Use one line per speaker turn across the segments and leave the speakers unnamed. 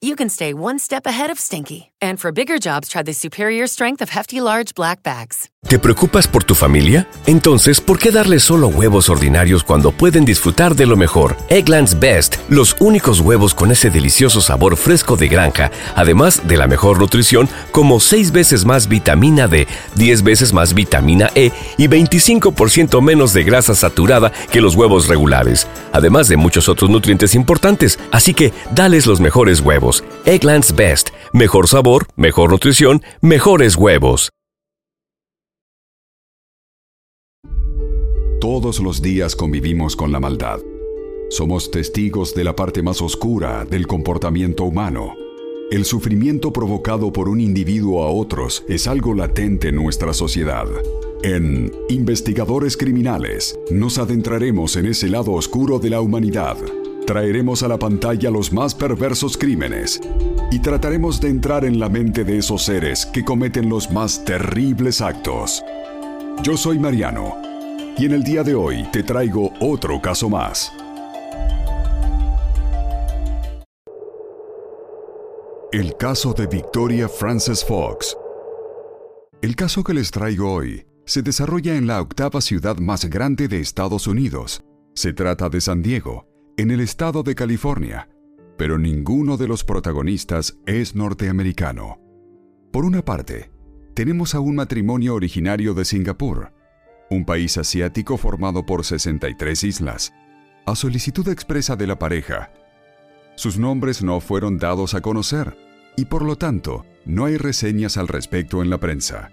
you can stay one step ahead of stinky. And for bigger jobs, try the superior strength of Hefty Large Black Bags.
¿Te preocupas por tu familia? Entonces, ¿por qué darles solo huevos ordinarios cuando pueden disfrutar de lo mejor? Eggland's Best, los únicos huevos con ese delicioso sabor fresco de granja, además de la mejor nutrición, como 6 veces más vitamina D, 10 veces más vitamina E y 25% menos de grasa saturada que los huevos regulares, además de muchos otros nutrientes importantes. Así que, dales los mejores huevos. Eggland's Best, mejor sabor, mejor nutrición, mejores huevos.
Todos los días convivimos con la maldad. Somos testigos de la parte más oscura del comportamiento humano. El sufrimiento provocado por un individuo a otros es algo latente en nuestra sociedad. En Investigadores Criminales nos adentraremos en ese lado oscuro de la humanidad. Traeremos a la pantalla los más perversos crímenes y trataremos de entrar en la mente de esos seres que cometen los más terribles actos. Yo soy Mariano y en el día de hoy te traigo otro caso más. El caso de Victoria Frances Fox. El caso que les traigo hoy se desarrolla en la octava ciudad más grande de Estados Unidos. Se trata de San Diego, en el estado de California, pero ninguno de los protagonistas es norteamericano. Por una parte, tenemos a un matrimonio originario de Singapur, un país asiático formado por 63 islas, a solicitud expresa de la pareja. Sus nombres no fueron dados a conocer y por lo tanto no hay reseñas al respecto en la prensa.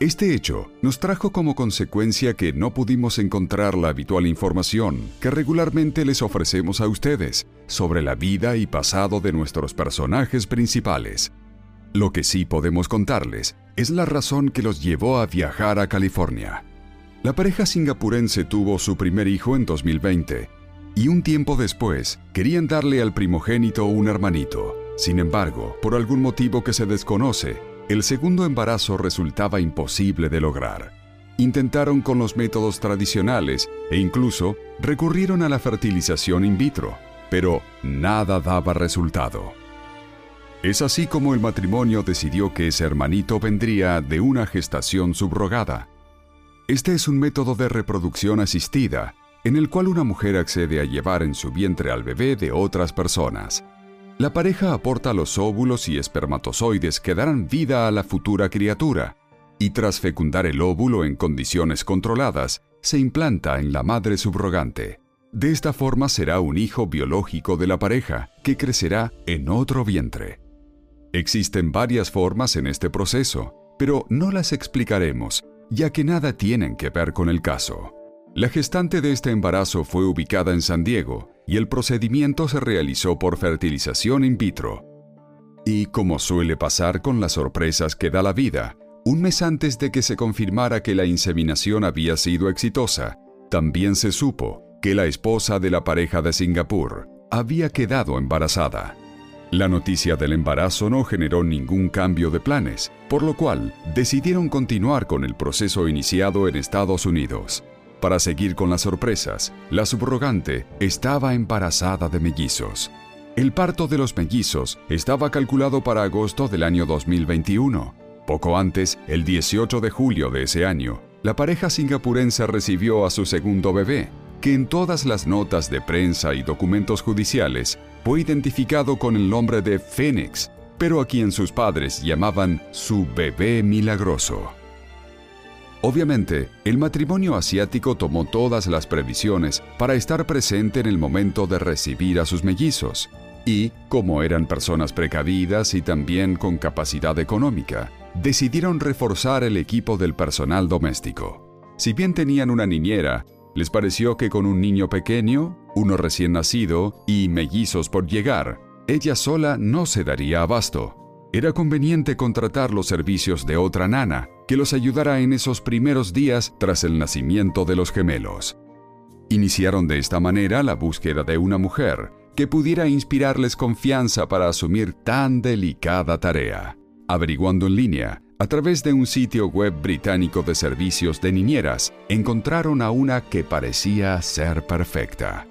Este hecho nos trajo como consecuencia que no pudimos encontrar la habitual información que regularmente les ofrecemos a ustedes sobre la vida y pasado de nuestros personajes principales. Lo que sí podemos contarles es la razón que los llevó a viajar a California. La pareja singapurense tuvo su primer hijo en 2020 y un tiempo después querían darle al primogénito un hermanito. Sin embargo, por algún motivo que se desconoce, el segundo embarazo resultaba imposible de lograr. Intentaron con los métodos tradicionales e incluso recurrieron a la fertilización in vitro, pero nada daba resultado. Es así como el matrimonio decidió que ese hermanito vendría de una gestación subrogada. Este es un método de reproducción asistida en el cual una mujer accede a llevar en su vientre al bebé de otras personas. La pareja aporta los óvulos y espermatozoides que darán vida a la futura criatura, y tras fecundar el óvulo en condiciones controladas, se implanta en la madre subrogante. De esta forma será un hijo biológico de la pareja, que crecerá en otro vientre. Existen varias formas en este proceso, pero no las explicaremos, ya que nada tienen que ver con el caso. La gestante de este embarazo fue ubicada en San Diego y el procedimiento se realizó por fertilización in vitro. Y como suele pasar con las sorpresas que da la vida, un mes antes de que se confirmara que la inseminación había sido exitosa, también se supo que la esposa de la pareja de Singapur había quedado embarazada. La noticia del embarazo no generó ningún cambio de planes, por lo cual decidieron continuar con el proceso iniciado en Estados Unidos. Para seguir con las sorpresas, la subrogante estaba embarazada de mellizos. El parto de los mellizos estaba calculado para agosto del año 2021. Poco antes, el 18 de julio de ese año, la pareja singapurense recibió a su segundo bebé, que en todas las notas de prensa y documentos judiciales fue identificado con el nombre de Phoenix, pero a quien sus padres llamaban su bebé milagroso. Obviamente, el matrimonio asiático tomó todas las previsiones para estar presente en el momento de recibir a sus mellizos, y, como eran personas precavidas y también con capacidad económica, decidieron reforzar el equipo del personal doméstico. Si bien tenían una niñera, les pareció que con un niño pequeño, uno recién nacido y mellizos por llegar, ella sola no se daría abasto. Era conveniente contratar los servicios de otra nana, que los ayudara en esos primeros días tras el nacimiento de los gemelos. Iniciaron de esta manera la búsqueda de una mujer que pudiera inspirarles confianza para asumir tan delicada tarea. Averiguando en línea, a través de un sitio web británico de servicios de niñeras, encontraron a una que parecía ser perfecta.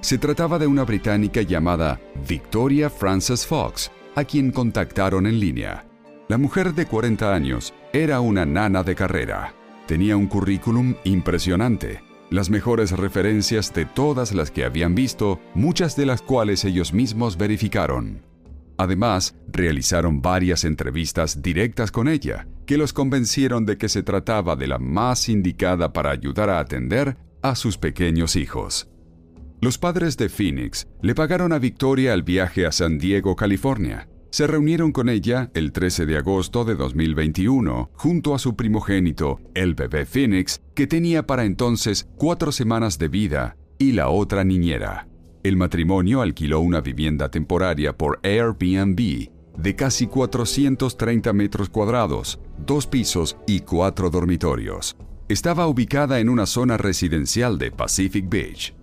Se trataba de una británica llamada Victoria Frances Fox, a quien contactaron en línea. La mujer de 40 años era una nana de carrera. Tenía un currículum impresionante, las mejores referencias de todas las que habían visto, muchas de las cuales ellos mismos verificaron. Además, realizaron varias entrevistas directas con ella, que los convencieron de que se trataba de la más indicada para ayudar a atender a sus pequeños hijos. Los padres de Phoenix le pagaron a Victoria el viaje a San Diego, California. Se reunieron con ella el 13 de agosto de 2021 junto a su primogénito, el bebé Phoenix, que tenía para entonces cuatro semanas de vida, y la otra niñera. El matrimonio alquiló una vivienda temporaria por Airbnb de casi 430 metros cuadrados, dos pisos y cuatro dormitorios. Estaba ubicada en una zona residencial de Pacific Beach.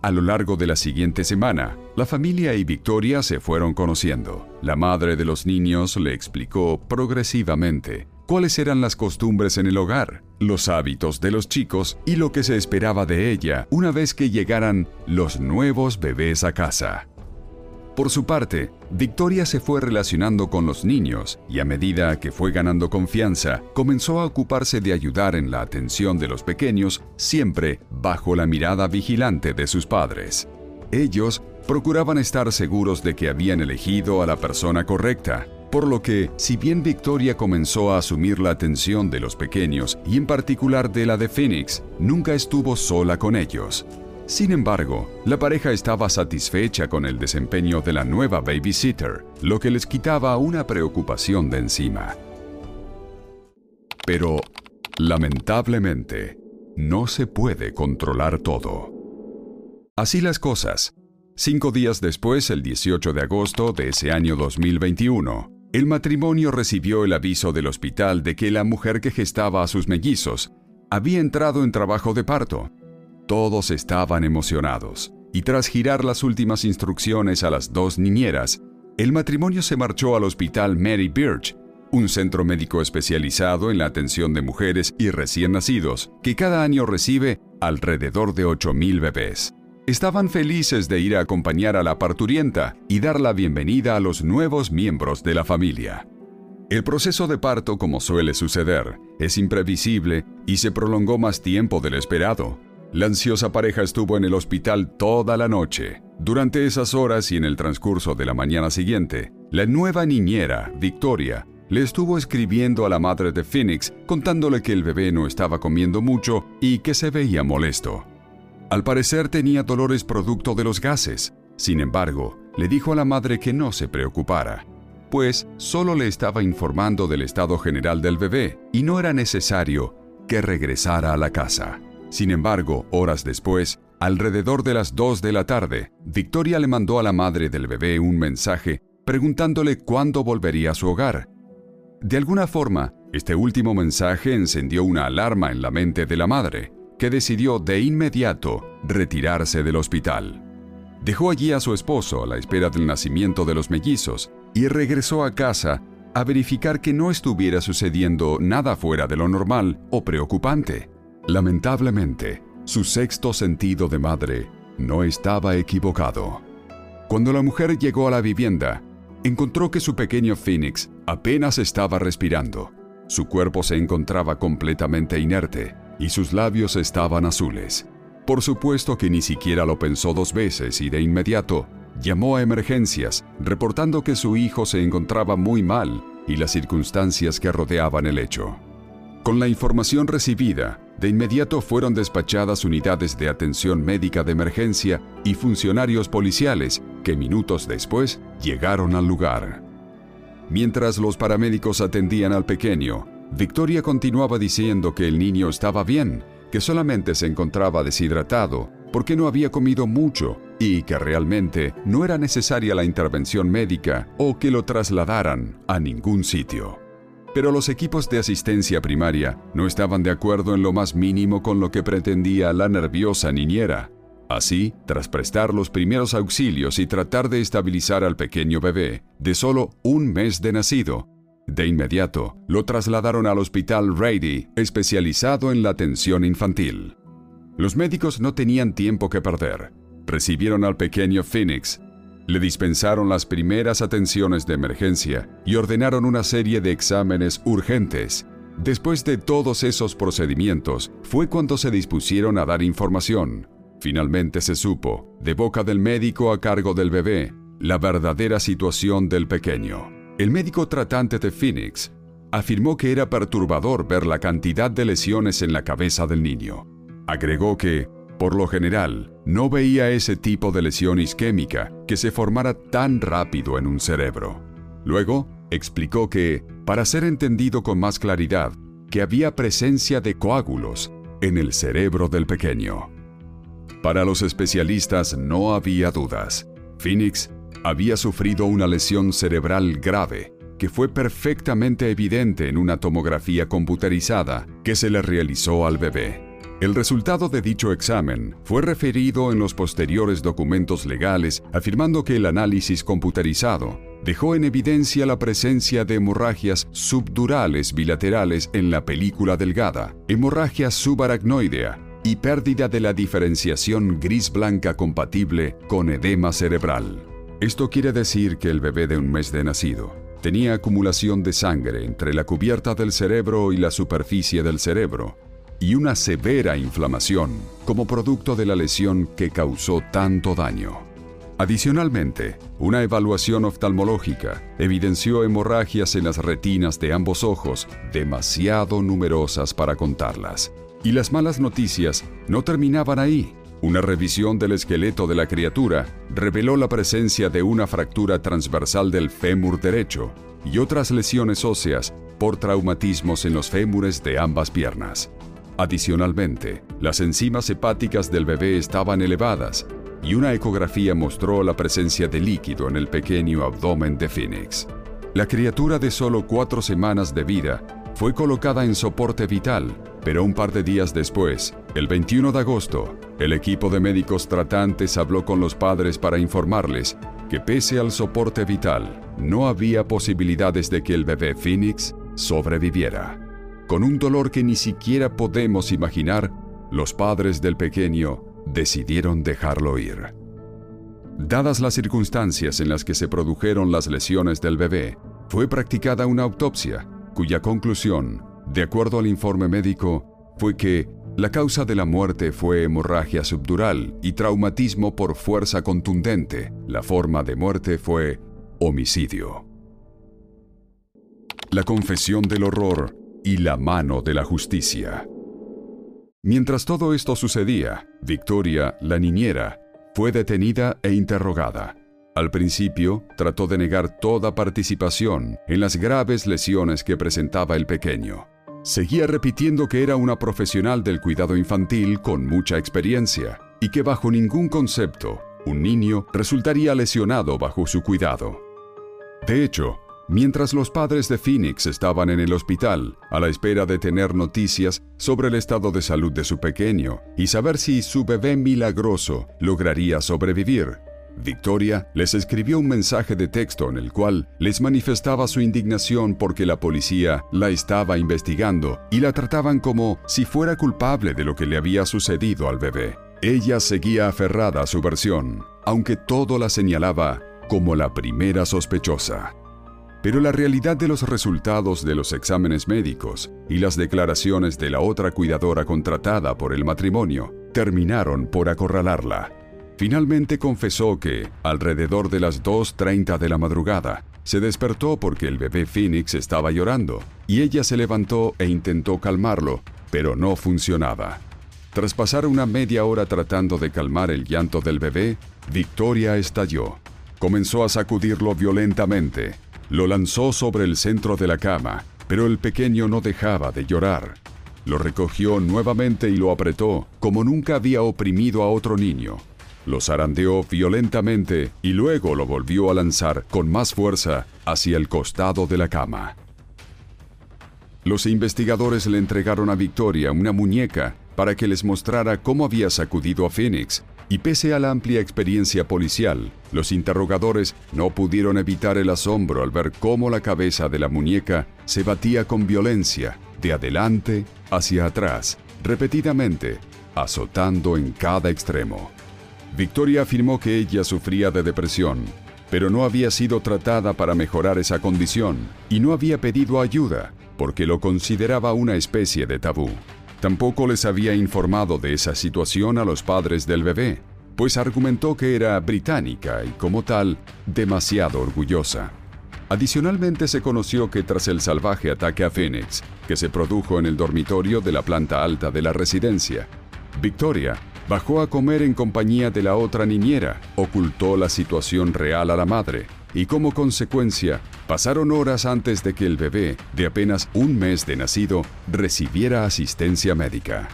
A lo largo de la siguiente semana, la familia y Victoria se fueron conociendo. La madre de los niños le explicó progresivamente cuáles eran las costumbres en el hogar, los hábitos de los chicos y lo que se esperaba de ella una vez que llegaran los nuevos bebés a casa. Por su parte, Victoria se fue relacionando con los niños y a medida que fue ganando confianza, comenzó a ocuparse de ayudar en la atención de los pequeños, siempre bajo la mirada vigilante de sus padres. Ellos procuraban estar seguros de que habían elegido a la persona correcta, por lo que, si bien Victoria comenzó a asumir la atención de los pequeños y en particular de la de Phoenix, nunca estuvo sola con ellos. Sin embargo, la pareja estaba satisfecha con el desempeño de la nueva babysitter, lo que les quitaba una preocupación de encima. Pero, lamentablemente, no se puede controlar todo. Así las cosas. Cinco días después, el 18 de agosto de ese año 2021, el matrimonio recibió el aviso del hospital de que la mujer que gestaba a sus mellizos había entrado en trabajo de parto. Todos estaban emocionados, y tras girar las últimas instrucciones a las dos niñeras, el matrimonio se marchó al hospital Mary Birch, un centro médico especializado en la atención de mujeres y recién nacidos, que cada año recibe alrededor de 8.000 bebés estaban felices de ir a acompañar a la parturienta y dar la bienvenida a los nuevos miembros de la familia. El proceso de parto, como suele suceder, es imprevisible y se prolongó más tiempo del esperado. La ansiosa pareja estuvo en el hospital toda la noche. Durante esas horas y en el transcurso de la mañana siguiente, la nueva niñera, Victoria, le estuvo escribiendo a la madre de Phoenix contándole que el bebé no estaba comiendo mucho y que se veía molesto. Al parecer tenía dolores producto de los gases. Sin embargo, le dijo a la madre que no se preocupara, pues solo le estaba informando del estado general del bebé y no era necesario que regresara a la casa. Sin embargo, horas después, alrededor de las 2 de la tarde, Victoria le mandó a la madre del bebé un mensaje preguntándole cuándo volvería a su hogar. De alguna forma, este último mensaje encendió una alarma en la mente de la madre, que decidió de inmediato retirarse del hospital. Dejó allí a su esposo a la espera del nacimiento de los mellizos y regresó a casa a verificar que no estuviera sucediendo nada fuera de lo normal o preocupante. Lamentablemente, su sexto sentido de madre no estaba equivocado. Cuando la mujer llegó a la vivienda, encontró que su pequeño Phoenix apenas estaba respirando. Su cuerpo se encontraba completamente inerte y sus labios estaban azules. Por supuesto que ni siquiera lo pensó dos veces y de inmediato llamó a emergencias, reportando que su hijo se encontraba muy mal y las circunstancias que rodeaban el hecho. Con la información recibida, de inmediato fueron despachadas unidades de atención médica de emergencia y funcionarios policiales que minutos después llegaron al lugar. Mientras los paramédicos atendían al pequeño, Victoria continuaba diciendo que el niño estaba bien, que solamente se encontraba deshidratado, porque no había comido mucho y que realmente no era necesaria la intervención médica o que lo trasladaran a ningún sitio. Pero los equipos de asistencia primaria no estaban de acuerdo en lo más mínimo con lo que pretendía la nerviosa niñera. Así, tras prestar los primeros auxilios y tratar de estabilizar al pequeño bebé, de solo un mes de nacido, de inmediato lo trasladaron al hospital Rady, especializado en la atención infantil. Los médicos no tenían tiempo que perder. Recibieron al pequeño Phoenix, le dispensaron las primeras atenciones de emergencia y ordenaron una serie de exámenes urgentes. Después de todos esos procedimientos, fue cuando se dispusieron a dar información. Finalmente se supo, de boca del médico a cargo del bebé, la verdadera situación del pequeño. El médico tratante de Phoenix afirmó que era perturbador ver la cantidad de lesiones en la cabeza del niño. Agregó que, por lo general, no veía ese tipo de lesión isquémica que se formara tan rápido en un cerebro. Luego, explicó que, para ser entendido con más claridad, que había presencia de coágulos en el cerebro del pequeño. Para los especialistas no había dudas. Phoenix había sufrido una lesión cerebral grave que fue perfectamente evidente en una tomografía computerizada que se le realizó al bebé. El resultado de dicho examen fue referido en los posteriores documentos legales afirmando que el análisis computerizado dejó en evidencia la presencia de hemorragias subdurales bilaterales en la película delgada, hemorragia subaracnoidea y pérdida de la diferenciación gris-blanca compatible con edema cerebral. Esto quiere decir que el bebé de un mes de nacido tenía acumulación de sangre entre la cubierta del cerebro y la superficie del cerebro, y una severa inflamación como producto de la lesión que causó tanto daño. Adicionalmente, una evaluación oftalmológica evidenció hemorragias en las retinas de ambos ojos, demasiado numerosas para contarlas. Y las malas noticias no terminaban ahí. Una revisión del esqueleto de la criatura reveló la presencia de una fractura transversal del fémur derecho y otras lesiones óseas por traumatismos en los fémures de ambas piernas. Adicionalmente, las enzimas hepáticas del bebé estaban elevadas y una ecografía mostró la presencia de líquido en el pequeño abdomen de Phoenix. La criatura de solo cuatro semanas de vida fue colocada en soporte vital, pero un par de días después, el 21 de agosto, el equipo de médicos tratantes habló con los padres para informarles que pese al soporte vital, no había posibilidades de que el bebé Phoenix sobreviviera. Con un dolor que ni siquiera podemos imaginar, los padres del pequeño decidieron dejarlo ir. Dadas las circunstancias en las que se produjeron las lesiones del bebé, fue practicada una autopsia, cuya conclusión, de acuerdo al informe médico, fue que la causa de la muerte fue hemorragia subdural y traumatismo por fuerza contundente. La forma de muerte fue homicidio. La confesión del horror y la mano de la justicia. Mientras todo esto sucedía, Victoria, la niñera, fue detenida e interrogada. Al principio, trató de negar toda participación en las graves lesiones que presentaba el pequeño. Seguía repitiendo que era una profesional del cuidado infantil con mucha experiencia y que bajo ningún concepto un niño resultaría lesionado bajo su cuidado. De hecho, Mientras los padres de Phoenix estaban en el hospital, a la espera de tener noticias sobre el estado de salud de su pequeño y saber si su bebé milagroso lograría sobrevivir, Victoria les escribió un mensaje de texto en el cual les manifestaba su indignación porque la policía la estaba investigando y la trataban como si fuera culpable de lo que le había sucedido al bebé. Ella seguía aferrada a su versión, aunque todo la señalaba como la primera sospechosa. Pero la realidad de los resultados de los exámenes médicos y las declaraciones de la otra cuidadora contratada por el matrimonio terminaron por acorralarla. Finalmente confesó que, alrededor de las 2.30 de la madrugada, se despertó porque el bebé Phoenix estaba llorando, y ella se levantó e intentó calmarlo, pero no funcionaba. Tras pasar una media hora tratando de calmar el llanto del bebé, Victoria estalló. Comenzó a sacudirlo violentamente, lo lanzó sobre el centro de la cama, pero el pequeño no dejaba de llorar. Lo recogió nuevamente y lo apretó, como nunca había oprimido a otro niño. Lo zarandeó violentamente y luego lo volvió a lanzar con más fuerza hacia el costado de la cama. Los investigadores le entregaron a Victoria una muñeca para que les mostrara cómo había sacudido a Phoenix, y pese a la amplia experiencia policial, los interrogadores no pudieron evitar el asombro al ver cómo la cabeza de la muñeca se batía con violencia, de adelante hacia atrás, repetidamente, azotando en cada extremo. Victoria afirmó que ella sufría de depresión, pero no había sido tratada para mejorar esa condición y no había pedido ayuda porque lo consideraba una especie de tabú. Tampoco les había informado de esa situación a los padres del bebé, pues argumentó que era británica y como tal demasiado orgullosa. Adicionalmente se conoció que tras el salvaje ataque a Phoenix, que se produjo en el dormitorio de la planta alta de la residencia, Victoria bajó a comer en compañía de la otra niñera, ocultó la situación real a la madre y como consecuencia pasaron horas antes de que el bebé, de apenas un mes de nacido, recibiera asistencia médica.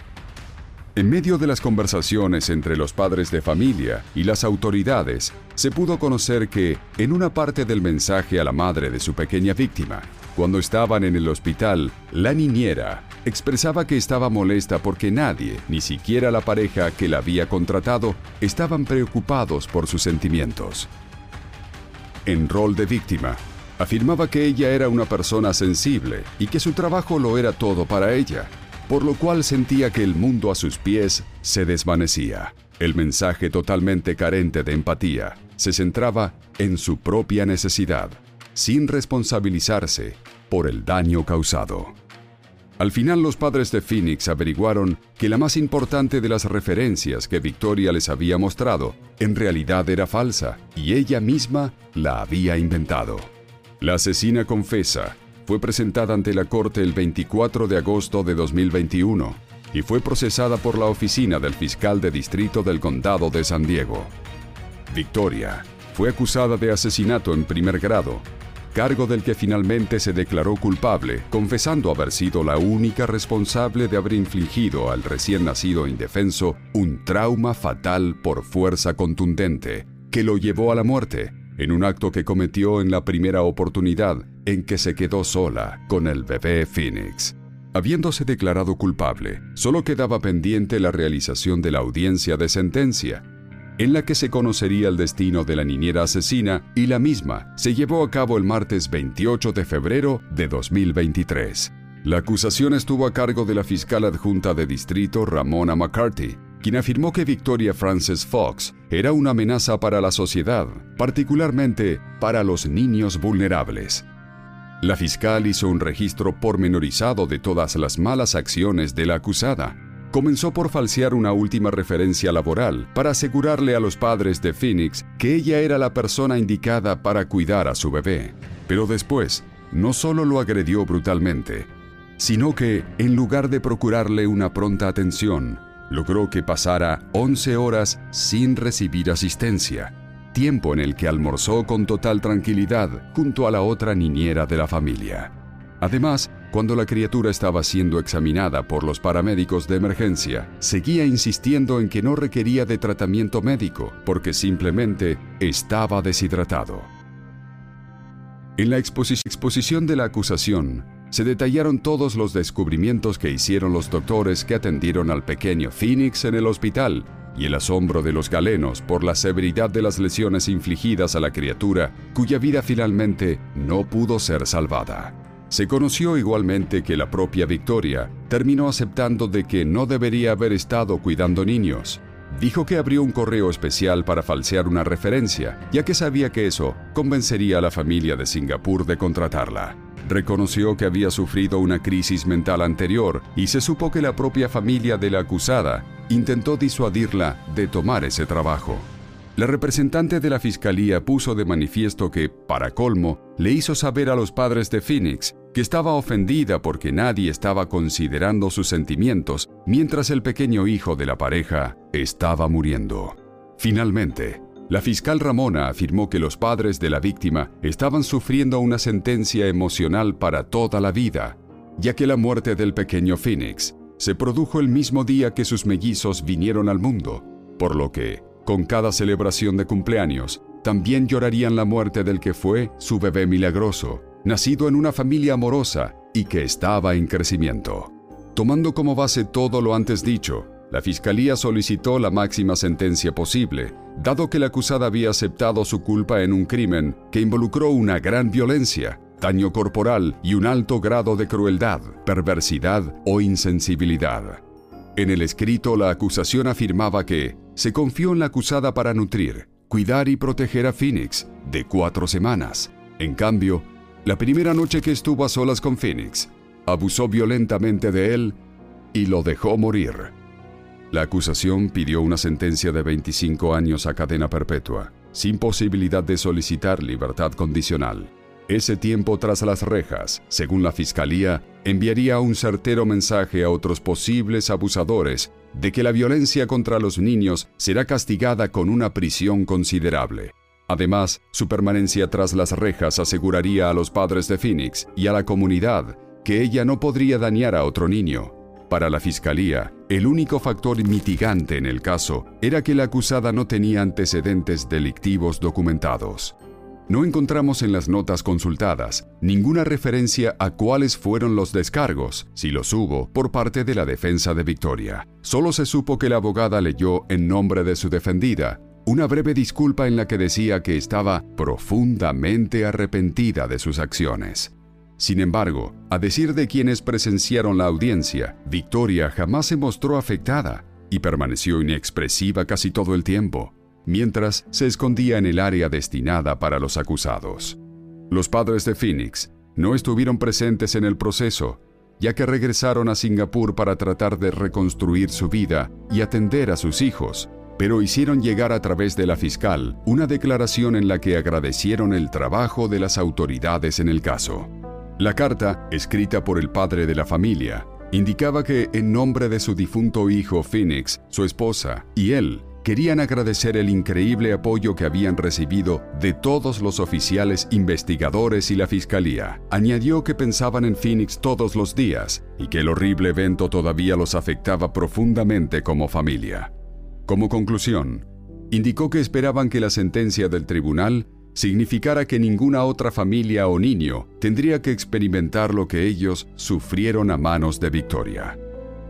En medio de las conversaciones entre los padres de familia y las autoridades, se pudo conocer que, en una parte del mensaje a la madre de su pequeña víctima, cuando estaban en el hospital, la niñera expresaba que estaba molesta porque nadie, ni siquiera la pareja que la había contratado, estaban preocupados por sus sentimientos en rol de víctima. Afirmaba que ella era una persona sensible y que su trabajo lo era todo para ella, por lo cual sentía que el mundo a sus pies se desvanecía. El mensaje totalmente carente de empatía se centraba en su propia necesidad, sin responsabilizarse por el daño causado. Al final los padres de Phoenix averiguaron que la más importante de las referencias que Victoria les había mostrado en realidad era falsa y ella misma la había inventado. La asesina confesa fue presentada ante la corte el 24 de agosto de 2021 y fue procesada por la oficina del fiscal de distrito del condado de San Diego. Victoria fue acusada de asesinato en primer grado cargo del que finalmente se declaró culpable, confesando haber sido la única responsable de haber infligido al recién nacido indefenso un trauma fatal por fuerza contundente, que lo llevó a la muerte, en un acto que cometió en la primera oportunidad en que se quedó sola con el bebé Phoenix. Habiéndose declarado culpable, solo quedaba pendiente la realización de la audiencia de sentencia, en la que se conocería el destino de la niñera asesina y la misma se llevó a cabo el martes 28 de febrero de 2023. La acusación estuvo a cargo de la fiscal adjunta de distrito Ramona McCarthy, quien afirmó que Victoria Frances Fox era una amenaza para la sociedad, particularmente para los niños vulnerables. La fiscal hizo un registro pormenorizado de todas las malas acciones de la acusada, comenzó por falsear una última referencia laboral para asegurarle a los padres de Phoenix que ella era la persona indicada para cuidar a su bebé. Pero después, no solo lo agredió brutalmente, sino que, en lugar de procurarle una pronta atención, logró que pasara 11 horas sin recibir asistencia, tiempo en el que almorzó con total tranquilidad junto a la otra niñera de la familia. Además, cuando la criatura estaba siendo examinada por los paramédicos de emergencia, seguía insistiendo en que no requería de tratamiento médico porque simplemente estaba deshidratado. En la exposición de la acusación, se detallaron todos los descubrimientos que hicieron los doctores que atendieron al pequeño Phoenix en el hospital y el asombro de los galenos por la severidad de las lesiones infligidas a la criatura cuya vida finalmente no pudo ser salvada. Se conoció igualmente que la propia Victoria terminó aceptando de que no debería haber estado cuidando niños. Dijo que abrió un correo especial para falsear una referencia, ya que sabía que eso convencería a la familia de Singapur de contratarla. Reconoció que había sufrido una crisis mental anterior y se supo que la propia familia de la acusada intentó disuadirla de tomar ese trabajo. La representante de la fiscalía puso de manifiesto que, para colmo, le hizo saber a los padres de Phoenix que estaba ofendida porque nadie estaba considerando sus sentimientos mientras el pequeño hijo de la pareja estaba muriendo. Finalmente, la fiscal Ramona afirmó que los padres de la víctima estaban sufriendo una sentencia emocional para toda la vida, ya que la muerte del pequeño Phoenix se produjo el mismo día que sus mellizos vinieron al mundo, por lo que, con cada celebración de cumpleaños, también llorarían la muerte del que fue su bebé milagroso, nacido en una familia amorosa y que estaba en crecimiento. Tomando como base todo lo antes dicho, la Fiscalía solicitó la máxima sentencia posible, dado que la acusada había aceptado su culpa en un crimen que involucró una gran violencia, daño corporal y un alto grado de crueldad, perversidad o insensibilidad. En el escrito la acusación afirmaba que se confió en la acusada para nutrir, cuidar y proteger a Phoenix de cuatro semanas. En cambio, la primera noche que estuvo a solas con Phoenix, abusó violentamente de él y lo dejó morir. La acusación pidió una sentencia de 25 años a cadena perpetua, sin posibilidad de solicitar libertad condicional. Ese tiempo tras las rejas, según la Fiscalía, enviaría un certero mensaje a otros posibles abusadores de que la violencia contra los niños será castigada con una prisión considerable. Además, su permanencia tras las rejas aseguraría a los padres de Phoenix y a la comunidad que ella no podría dañar a otro niño. Para la Fiscalía, el único factor mitigante en el caso era que la acusada no tenía antecedentes delictivos documentados. No encontramos en las notas consultadas ninguna referencia a cuáles fueron los descargos, si los hubo, por parte de la defensa de Victoria. Solo se supo que la abogada leyó en nombre de su defendida una breve disculpa en la que decía que estaba profundamente arrepentida de sus acciones. Sin embargo, a decir de quienes presenciaron la audiencia, Victoria jamás se mostró afectada y permaneció inexpresiva casi todo el tiempo mientras se escondía en el área destinada para los acusados. Los padres de Phoenix no estuvieron presentes en el proceso, ya que regresaron a Singapur para tratar de reconstruir su vida y atender a sus hijos, pero hicieron llegar a través de la fiscal una declaración en la que agradecieron el trabajo de las autoridades en el caso. La carta, escrita por el padre de la familia, indicaba que en nombre de su difunto hijo Phoenix, su esposa y él, querían agradecer el increíble apoyo que habían recibido de todos los oficiales investigadores y la fiscalía. Añadió que pensaban en Phoenix todos los días y que el horrible evento todavía los afectaba profundamente como familia. Como conclusión, indicó que esperaban que la sentencia del tribunal significara que ninguna otra familia o niño tendría que experimentar lo que ellos sufrieron a manos de Victoria.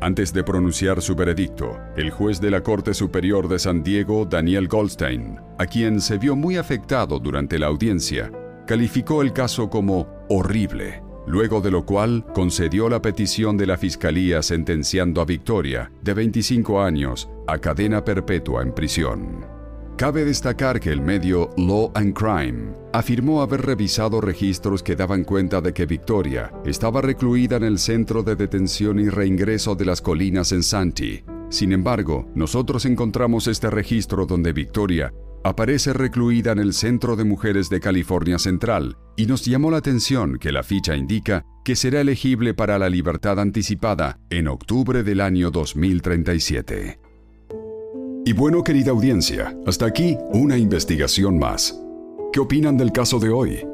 Antes de pronunciar su veredicto, el juez de la Corte Superior de San Diego, Daniel Goldstein, a quien se vio muy afectado durante la audiencia, calificó el caso como horrible, luego de lo cual concedió la petición de la Fiscalía sentenciando a Victoria, de 25 años, a cadena perpetua en prisión. Cabe destacar que el medio Law and Crime afirmó haber revisado registros que daban cuenta de que Victoria estaba recluida en el centro de detención y reingreso de las colinas en Santi. Sin embargo, nosotros encontramos este registro donde Victoria aparece recluida en el Centro de Mujeres de California Central y nos llamó la atención que la ficha indica que será elegible para la libertad anticipada en octubre del año 2037. Y bueno, querida audiencia, hasta aquí una investigación más. ¿Qué opinan del caso de hoy?